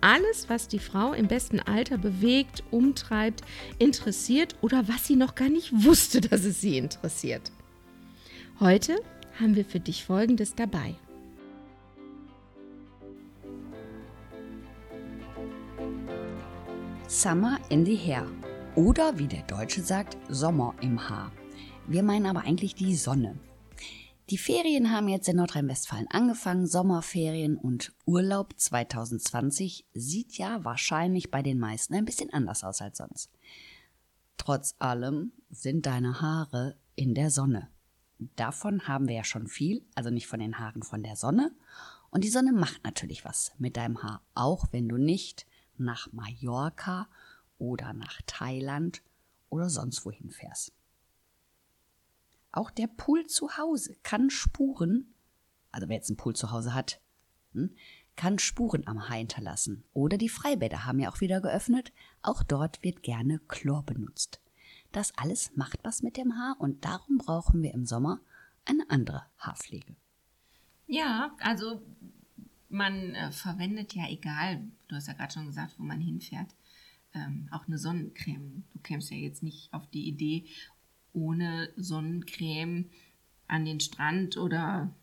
alles, was die Frau im besten Alter bewegt, umtreibt, interessiert oder was sie noch gar nicht wusste, dass es sie interessiert. Heute haben wir für dich Folgendes dabei. Summer in the Hair oder wie der Deutsche sagt, Sommer im Haar. Wir meinen aber eigentlich die Sonne. Die Ferien haben jetzt in Nordrhein-Westfalen angefangen, Sommerferien und Urlaub 2020 sieht ja wahrscheinlich bei den meisten ein bisschen anders aus als sonst. Trotz allem sind deine Haare in der Sonne. Davon haben wir ja schon viel, also nicht von den Haaren von der Sonne. Und die Sonne macht natürlich was mit deinem Haar, auch wenn du nicht nach Mallorca oder nach Thailand oder sonst wohin fährst. Auch der Pool zu Hause kann Spuren, also wer jetzt einen Pool zu Hause hat, hm, kann Spuren am Haar hinterlassen. Oder die Freibäder haben ja auch wieder geöffnet. Auch dort wird gerne Chlor benutzt. Das alles macht was mit dem Haar und darum brauchen wir im Sommer eine andere Haarpflege. Ja, also man äh, verwendet ja egal, du hast ja gerade schon gesagt, wo man hinfährt, ähm, auch eine Sonnencreme. Du kämst ja jetzt nicht auf die Idee, ohne Sonnencreme an den Strand oder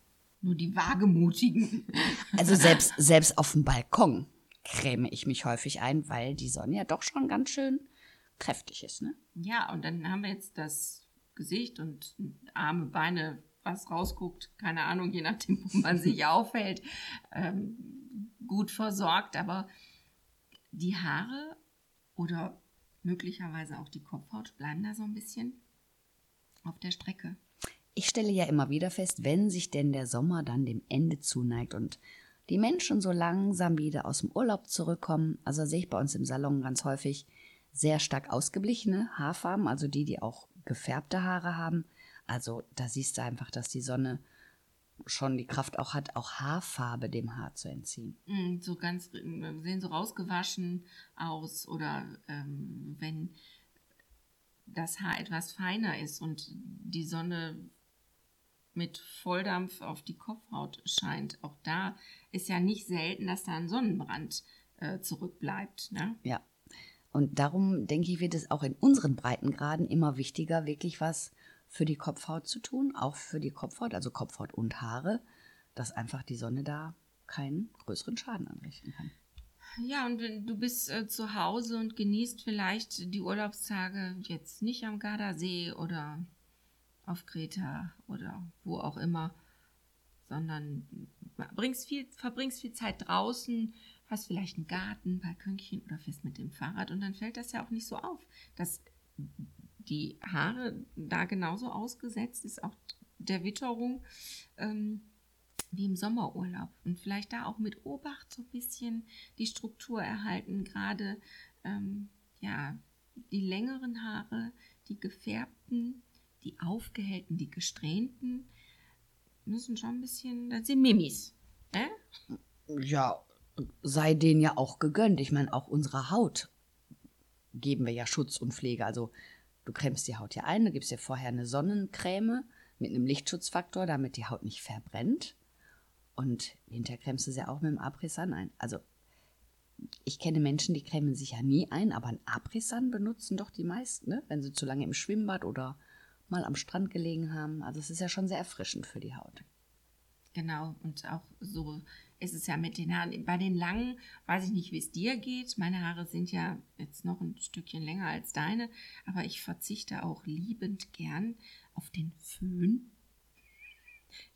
nur die Wagemutigen. Also selbst, selbst auf dem Balkon creme ich mich häufig ein, weil die Sonne ja doch schon ganz schön kräftig ist. Ne? Ja, und dann haben wir jetzt das Gesicht und Arme, Beine, was rausguckt, keine Ahnung, je nachdem, wo man sich aufhält, ähm, gut versorgt. Aber die Haare oder möglicherweise auch die Kopfhaut bleiben da so ein bisschen auf der Strecke. Ich stelle ja immer wieder fest, wenn sich denn der Sommer dann dem Ende zuneigt und die Menschen so langsam wieder aus dem Urlaub zurückkommen, also sehe ich bei uns im Salon ganz häufig sehr stark ausgeblichene Haarfarben, also die, die auch gefärbte Haare haben. Also da siehst du einfach, dass die Sonne schon die Kraft auch hat, auch Haarfarbe dem Haar zu entziehen. Mm, so ganz sehen so rausgewaschen aus oder ähm, wenn das Haar etwas feiner ist und die Sonne mit Volldampf auf die Kopfhaut scheint. Auch da ist ja nicht selten, dass da ein Sonnenbrand äh, zurückbleibt. Ne? Ja. Und darum denke ich, wird es auch in unseren Breitengraden immer wichtiger, wirklich was für die Kopfhaut zu tun, auch für die Kopfhaut, also Kopfhaut und Haare, dass einfach die Sonne da keinen größeren Schaden anrichten kann. Ja, und du bist äh, zu Hause und genießt vielleicht die Urlaubstage jetzt nicht am Gardasee oder auf Kreta oder wo auch immer, sondern bringst viel, verbringst viel Zeit draußen, hast vielleicht einen Garten, Balkönchen oder fährst mit dem Fahrrad und dann fällt das ja auch nicht so auf, dass die Haare da genauso ausgesetzt ist, auch der Witterung. Ähm, wie im Sommerurlaub und vielleicht da auch mit Obacht so ein bisschen die Struktur erhalten. Gerade ähm, ja, die längeren Haare, die gefärbten, die aufgehellten, die gesträhnten müssen schon ein bisschen, das sind Mimis. Äh? Ja, sei denen ja auch gegönnt. Ich meine, auch unserer Haut geben wir ja Schutz und Pflege. Also du cremst die Haut ja ein, du gibst dir vorher eine Sonnencreme mit einem Lichtschutzfaktor, damit die Haut nicht verbrennt. Und hinterher cremst du sie auch mit dem Aprisan ein. Also ich kenne Menschen, die cremen sich ja nie ein, aber ein Aprisan benutzen doch die meisten, ne? wenn sie zu lange im Schwimmbad oder mal am Strand gelegen haben. Also es ist ja schon sehr erfrischend für die Haut. Genau, und auch so ist es ja mit den Haaren. Bei den langen weiß ich nicht, wie es dir geht. Meine Haare sind ja jetzt noch ein Stückchen länger als deine, aber ich verzichte auch liebend gern auf den Föhn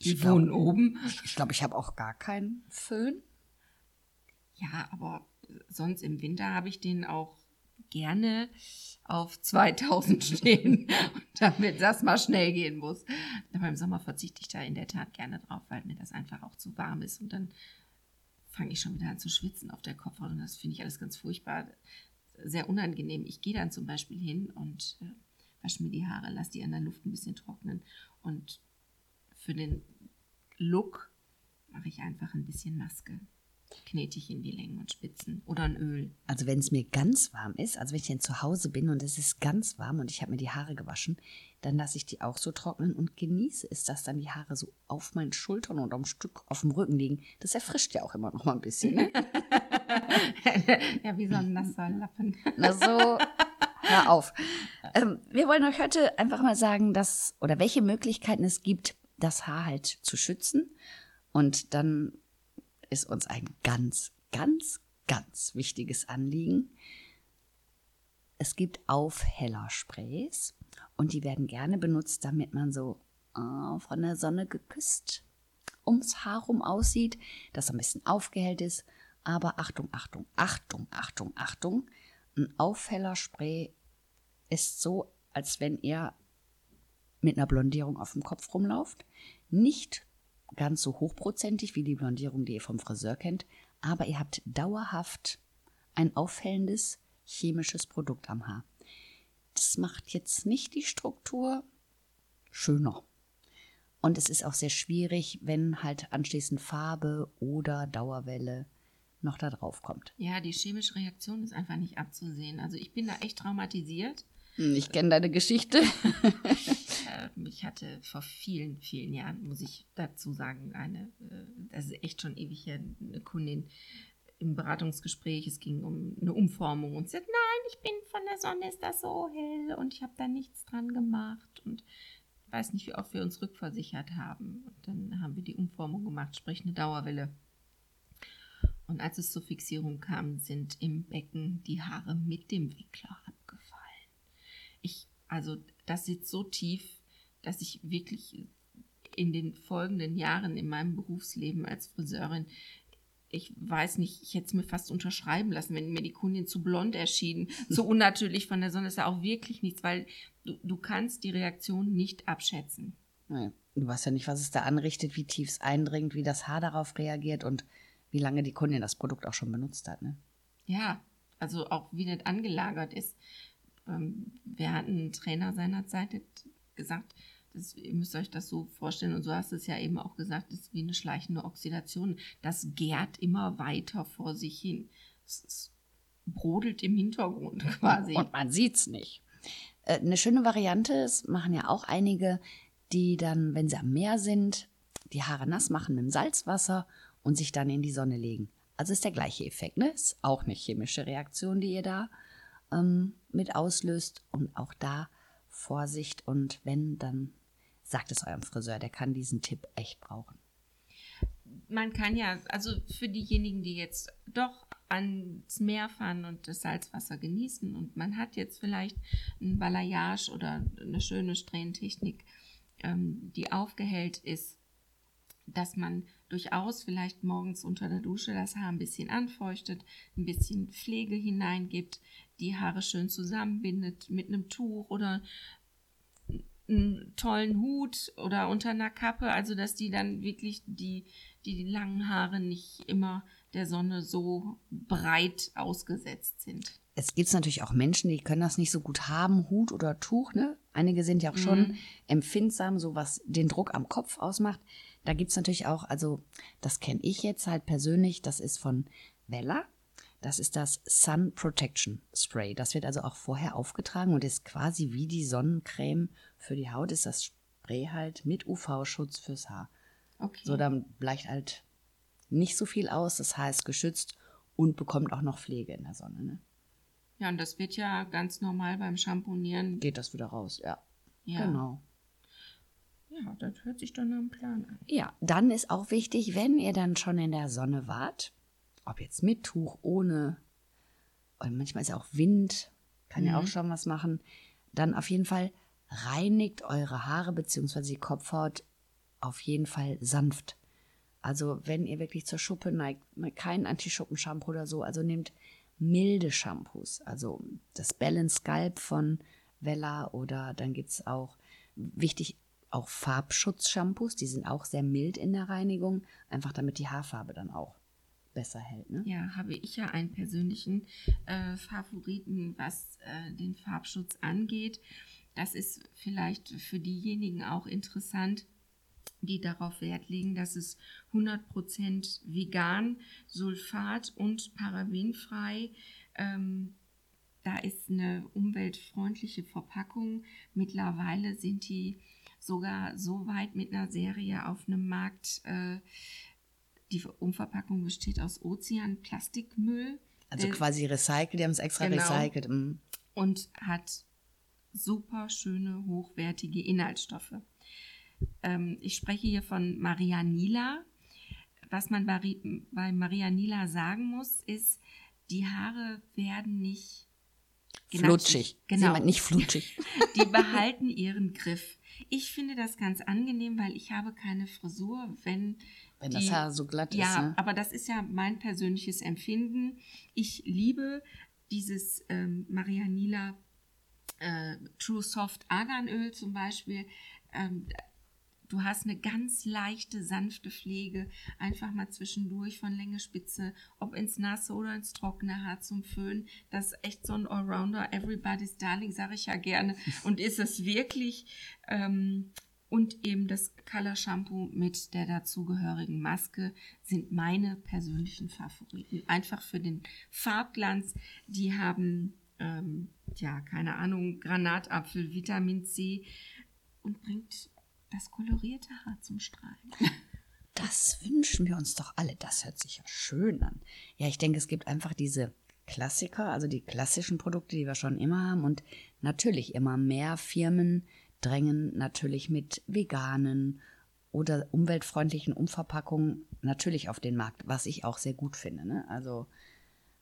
die ich wohnen glaub, oben. Ich glaube, ich habe auch gar keinen Föhn. Ja, aber sonst im Winter habe ich den auch gerne auf 2000 stehen, damit das mal schnell gehen muss. Aber im Sommer verzichte ich da in der Tat gerne drauf, weil mir das einfach auch zu warm ist und dann fange ich schon wieder an zu schwitzen auf der Kopfhaut und das finde ich alles ganz furchtbar, sehr unangenehm. Ich gehe dann zum Beispiel hin und äh, wasche mir die Haare, lasse die an der Luft ein bisschen trocknen und für den Look mache ich einfach ein bisschen Maske knete ich in die Längen und Spitzen oder ein Öl. Also wenn es mir ganz warm ist, also wenn ich dann zu Hause bin und es ist ganz warm und ich habe mir die Haare gewaschen, dann lasse ich die auch so trocknen und genieße es, dass dann die Haare so auf meinen Schultern und am Stück auf dem Rücken liegen. Das erfrischt ja auch immer noch mal ein bisschen. Ne? ja, wie so ein nasser Lappen. Na so, hör auf. Ähm, wir wollen euch heute einfach mal sagen, dass oder welche Möglichkeiten es gibt, das Haar halt zu schützen. Und dann ist uns ein ganz, ganz, ganz wichtiges Anliegen. Es gibt Aufhellersprays und die werden gerne benutzt, damit man so oh, von der Sonne geküsst ums Haar rum aussieht, dass ein bisschen aufgehellt ist. Aber Achtung, Achtung, Achtung, Achtung, Achtung. Ein Aufhellerspray ist so, als wenn ihr mit einer Blondierung auf dem Kopf rumlauft. Nicht ganz so hochprozentig wie die Blondierung, die ihr vom Friseur kennt, aber ihr habt dauerhaft ein aufhellendes chemisches Produkt am Haar. Das macht jetzt nicht die Struktur schöner. Und es ist auch sehr schwierig, wenn halt anschließend Farbe oder Dauerwelle noch da drauf kommt. Ja, die chemische Reaktion ist einfach nicht abzusehen. Also ich bin da echt traumatisiert. Hm, ich kenne deine Geschichte. Ich hatte vor vielen, vielen Jahren, muss ich dazu sagen, eine, äh, das ist echt schon ewig her, eine Kundin im Beratungsgespräch, es ging um eine Umformung und sie sagt, nein, ich bin von der Sonne, ist das so hell und ich habe da nichts dran gemacht und weiß nicht, wie oft wir uns rückversichert haben. Und dann haben wir die Umformung gemacht, sprich eine Dauerwelle. Und als es zur Fixierung kam, sind im Becken die Haare mit dem Wickler abgefallen. Ich, also das sitzt so tief, dass ich wirklich in den folgenden Jahren in meinem Berufsleben als Friseurin, ich weiß nicht, ich hätte es mir fast unterschreiben lassen, wenn mir die Kundin zu blond erschien, so unnatürlich von der Sonne, ist ja auch wirklich nichts, weil du, du kannst die Reaktion nicht abschätzen. Nee, du weißt ja nicht, was es da anrichtet, wie tief es eindringt, wie das Haar darauf reagiert und wie lange die Kundin das Produkt auch schon benutzt hat. Ne? Ja, also auch wie das angelagert ist. Ähm, wir hatten einen Trainer seinerzeit, gesagt, das, ihr müsst euch das so vorstellen, und so hast du es ja eben auch gesagt, das ist wie eine schleichende Oxidation. Das gärt immer weiter vor sich hin. Es, es brodelt im Hintergrund quasi. Und man sieht es nicht. Äh, eine schöne Variante, das machen ja auch einige, die dann, wenn sie am Meer sind, die Haare nass machen mit dem Salzwasser und sich dann in die Sonne legen. Also ist der gleiche Effekt, ne? Ist auch eine chemische Reaktion, die ihr da ähm, mit auslöst. Und auch da Vorsicht und wenn, dann sagt es eurem Friseur, der kann diesen Tipp echt brauchen. Man kann ja, also für diejenigen, die jetzt doch ans Meer fahren und das Salzwasser genießen und man hat jetzt vielleicht ein Balayage oder eine schöne Strähnentechnik, ähm, die aufgehellt ist, dass man durchaus vielleicht morgens unter der Dusche das Haar ein bisschen anfeuchtet, ein bisschen Pflege hineingibt, die Haare schön zusammenbindet mit einem Tuch oder einen tollen Hut oder unter einer Kappe, also dass die dann wirklich die, die langen Haare nicht immer der Sonne so breit ausgesetzt sind. Es gibt natürlich auch Menschen, die können das nicht so gut haben, Hut oder Tuch, ne? Einige sind ja auch schon mhm. empfindsam, so was den Druck am Kopf ausmacht. Da gibt es natürlich auch, also das kenne ich jetzt halt persönlich, das ist von Vella. Das ist das Sun Protection Spray. Das wird also auch vorher aufgetragen und ist quasi wie die Sonnencreme für die Haut. Ist das Spray halt mit UV-Schutz fürs Haar. Okay. So, dann bleicht halt nicht so viel aus. Das Haar ist geschützt und bekommt auch noch Pflege in der Sonne. Ne? Ja, und das wird ja ganz normal beim Shampoonieren. Geht das wieder raus, ja. Ja. Genau. Ja, das hört sich nach einem Plan an. Ja, dann ist auch wichtig, wenn ihr dann schon in der Sonne wart, ob jetzt mit Tuch, ohne, und manchmal ist ja auch Wind, kann mhm. ja auch schon was machen, dann auf jeden Fall reinigt eure Haare bzw. die Kopfhaut auf jeden Fall sanft. Also wenn ihr wirklich zur Schuppe neigt, kein Anti-Schuppen-Shampoo oder so, also nehmt milde Shampoos. Also das Balance Scalp von Vella oder dann gibt es auch, wichtig, auch Farbschutz-Shampoos, die sind auch sehr mild in der Reinigung, einfach damit die Haarfarbe dann auch besser hält. Ne? Ja, habe ich ja einen persönlichen äh, Favoriten, was äh, den Farbschutz angeht. Das ist vielleicht für diejenigen auch interessant, die darauf Wert legen, dass es 100% vegan, sulfat und parabenfrei ähm, da ist eine umweltfreundliche Verpackung. Mittlerweile sind die sogar so weit mit einer Serie auf einem Markt. Äh, die Umverpackung besteht aus Ozeanplastikmüll. Also quasi recycelt, die haben es extra genau. recycelt. Mm. Und hat super schöne, hochwertige Inhaltsstoffe. Ähm, ich spreche hier von Maria Nila. Was man bei, bei Maria Nila sagen muss, ist, die Haare werden nicht Flutschig. Genau. Sie nicht flutschig. Die behalten ihren Griff. Ich finde das ganz angenehm, weil ich habe keine Frisur, wenn wenn die, das Haar so glatt ja, ist. Ja, ne? aber das ist ja mein persönliches Empfinden. Ich liebe dieses ähm, Marianila äh, True Soft Arganöl zum Beispiel. Ähm, Du hast eine ganz leichte, sanfte Pflege, einfach mal zwischendurch von Länge Spitze, ob ins Nasse oder ins Trockene Haar zum Föhn. Das ist echt so ein Allrounder, everybody's darling, sage ich ja gerne. Und ist es wirklich. Ähm, und eben das Color Shampoo mit der dazugehörigen Maske sind meine persönlichen Favoriten. Einfach für den Farbglanz. Die haben, ähm, ja, keine Ahnung, Granatapfel, Vitamin C und bringt das kolorierte Haar zum Strahlen. Das wünschen wir uns doch alle. Das hört sich ja schön an. Ja, ich denke, es gibt einfach diese Klassiker, also die klassischen Produkte, die wir schon immer haben. Und natürlich immer mehr Firmen drängen natürlich mit veganen oder umweltfreundlichen Umverpackungen natürlich auf den Markt, was ich auch sehr gut finde. Ne? Also,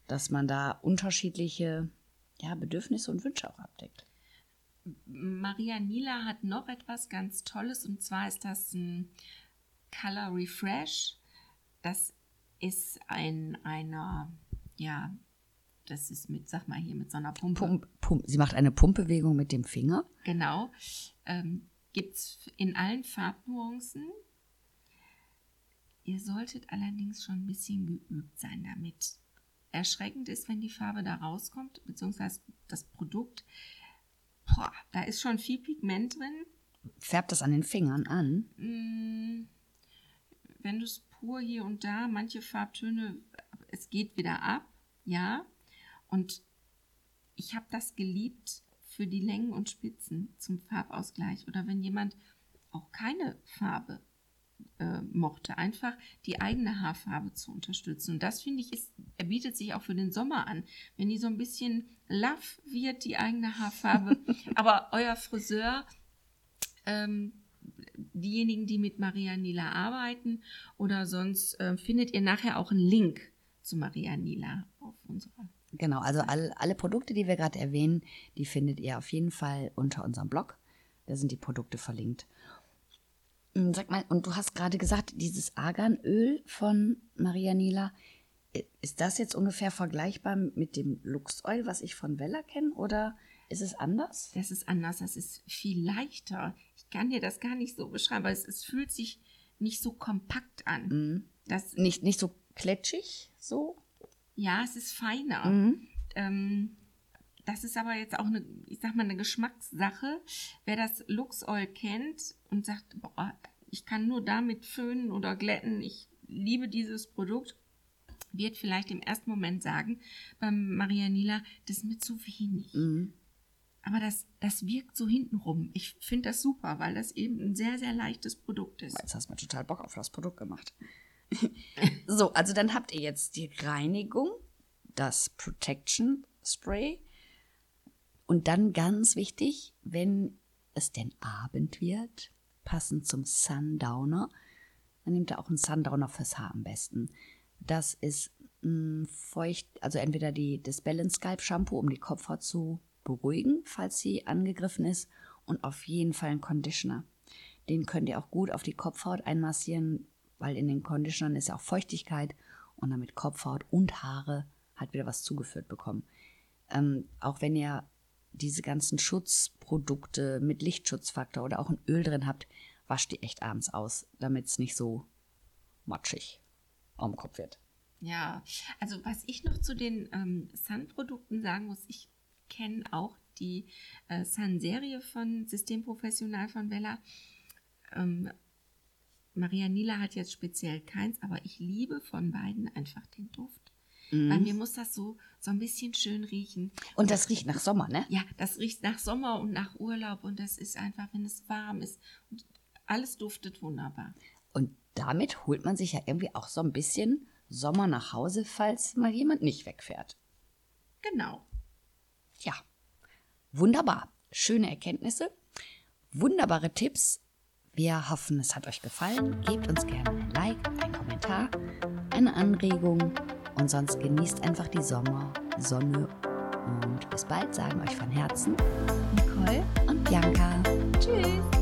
dass man da unterschiedliche ja, Bedürfnisse und Wünsche auch abdeckt. Maria Nila hat noch etwas ganz Tolles und zwar ist das ein Color Refresh. Das ist ein einer, ja, das ist mit, sag mal hier, mit so einer Pumpe. Pump, Pump. Sie macht eine Pumpbewegung mit dem Finger. Genau. Ähm, Gibt es in allen Farbnuancen. Ihr solltet allerdings schon ein bisschen geübt sein damit. Erschreckend ist, wenn die Farbe da rauskommt, beziehungsweise das Produkt boah, da ist schon viel Pigment drin. Färbt das an den Fingern an? Mm, wenn du es pur hier und da, manche Farbtöne, es geht wieder ab, ja. Und ich habe das geliebt für die Längen und Spitzen zum Farbausgleich. Oder wenn jemand auch keine Farbe äh, mochte, einfach die eigene Haarfarbe zu unterstützen. Und das finde ich, ist, er bietet sich auch für den Sommer an. Wenn die so ein bisschen laff wird, die eigene Haarfarbe, aber euer Friseur, ähm, diejenigen, die mit Maria Nila arbeiten oder sonst äh, findet ihr nachher auch einen Link zu Maria Nila auf unserer Genau, also alle, alle Produkte, die wir gerade erwähnen, die findet ihr auf jeden Fall unter unserem Blog. Da sind die Produkte verlinkt. Hm, sag mal, und du hast gerade gesagt, dieses Arganöl von Maria Nila, ist das jetzt ungefähr vergleichbar mit dem Luxoil, was ich von Vella kenne, oder ist es anders? Das ist anders, das ist viel leichter. Ich kann dir das gar nicht so beschreiben, weil es, es fühlt sich nicht so kompakt an. Mhm. Das, nicht, nicht so kletschig, so? Ja, es ist feiner. Mhm. Ähm, das ist aber jetzt auch eine, ich sag mal, eine Geschmackssache. Wer das Luxoil kennt und sagt, boah, ich kann nur damit föhnen oder glätten, ich liebe dieses Produkt, wird vielleicht im ersten Moment sagen, beim Marianila, das ist mir zu wenig. Mhm. Aber das, das wirkt so hintenrum. Ich finde das super, weil das eben ein sehr, sehr leichtes Produkt ist. Jetzt hast du mir total Bock auf das Produkt gemacht. So, also dann habt ihr jetzt die Reinigung, das Protection Spray, und dann ganz wichtig, wenn es denn Abend wird, passend zum Sundowner, dann nehmt ihr auch einen Sundowner fürs Haar am besten. Das ist feucht, also entweder die, das Balance Scalp Shampoo, um die Kopfhaut zu beruhigen, falls sie angegriffen ist, und auf jeden Fall ein Conditioner. Den könnt ihr auch gut auf die Kopfhaut einmassieren, weil in den Conditionern ist ja auch Feuchtigkeit und damit Kopfhaut und Haare hat wieder was zugeführt bekommen. Ähm, auch wenn ihr diese ganzen Schutzprodukte mit Lichtschutzfaktor oder auch ein Öl drin habt, wascht die echt abends aus, damit es nicht so matschig am Kopf wird. Ja, also was ich noch zu den ähm, Sun-Produkten sagen muss, ich kenne auch die äh, Sun-Serie von Systemprofessional von Vella. Ähm, Maria Nila hat jetzt speziell keins, aber ich liebe von beiden einfach den Duft. Mhm. Bei mir muss das so, so ein bisschen schön riechen. Und das riecht nach Sommer, ne? Ja, das riecht nach Sommer und nach Urlaub und das ist einfach, wenn es warm ist. Und alles duftet wunderbar. Und damit holt man sich ja irgendwie auch so ein bisschen Sommer nach Hause, falls mal jemand nicht wegfährt. Genau. Ja, wunderbar. Schöne Erkenntnisse, wunderbare Tipps. Wir hoffen, es hat euch gefallen. Gebt uns gerne ein Like, einen Kommentar, eine Anregung und sonst genießt einfach die Sommer, Sonne und bis bald sagen euch von Herzen Nicole und Bianca. Ciao.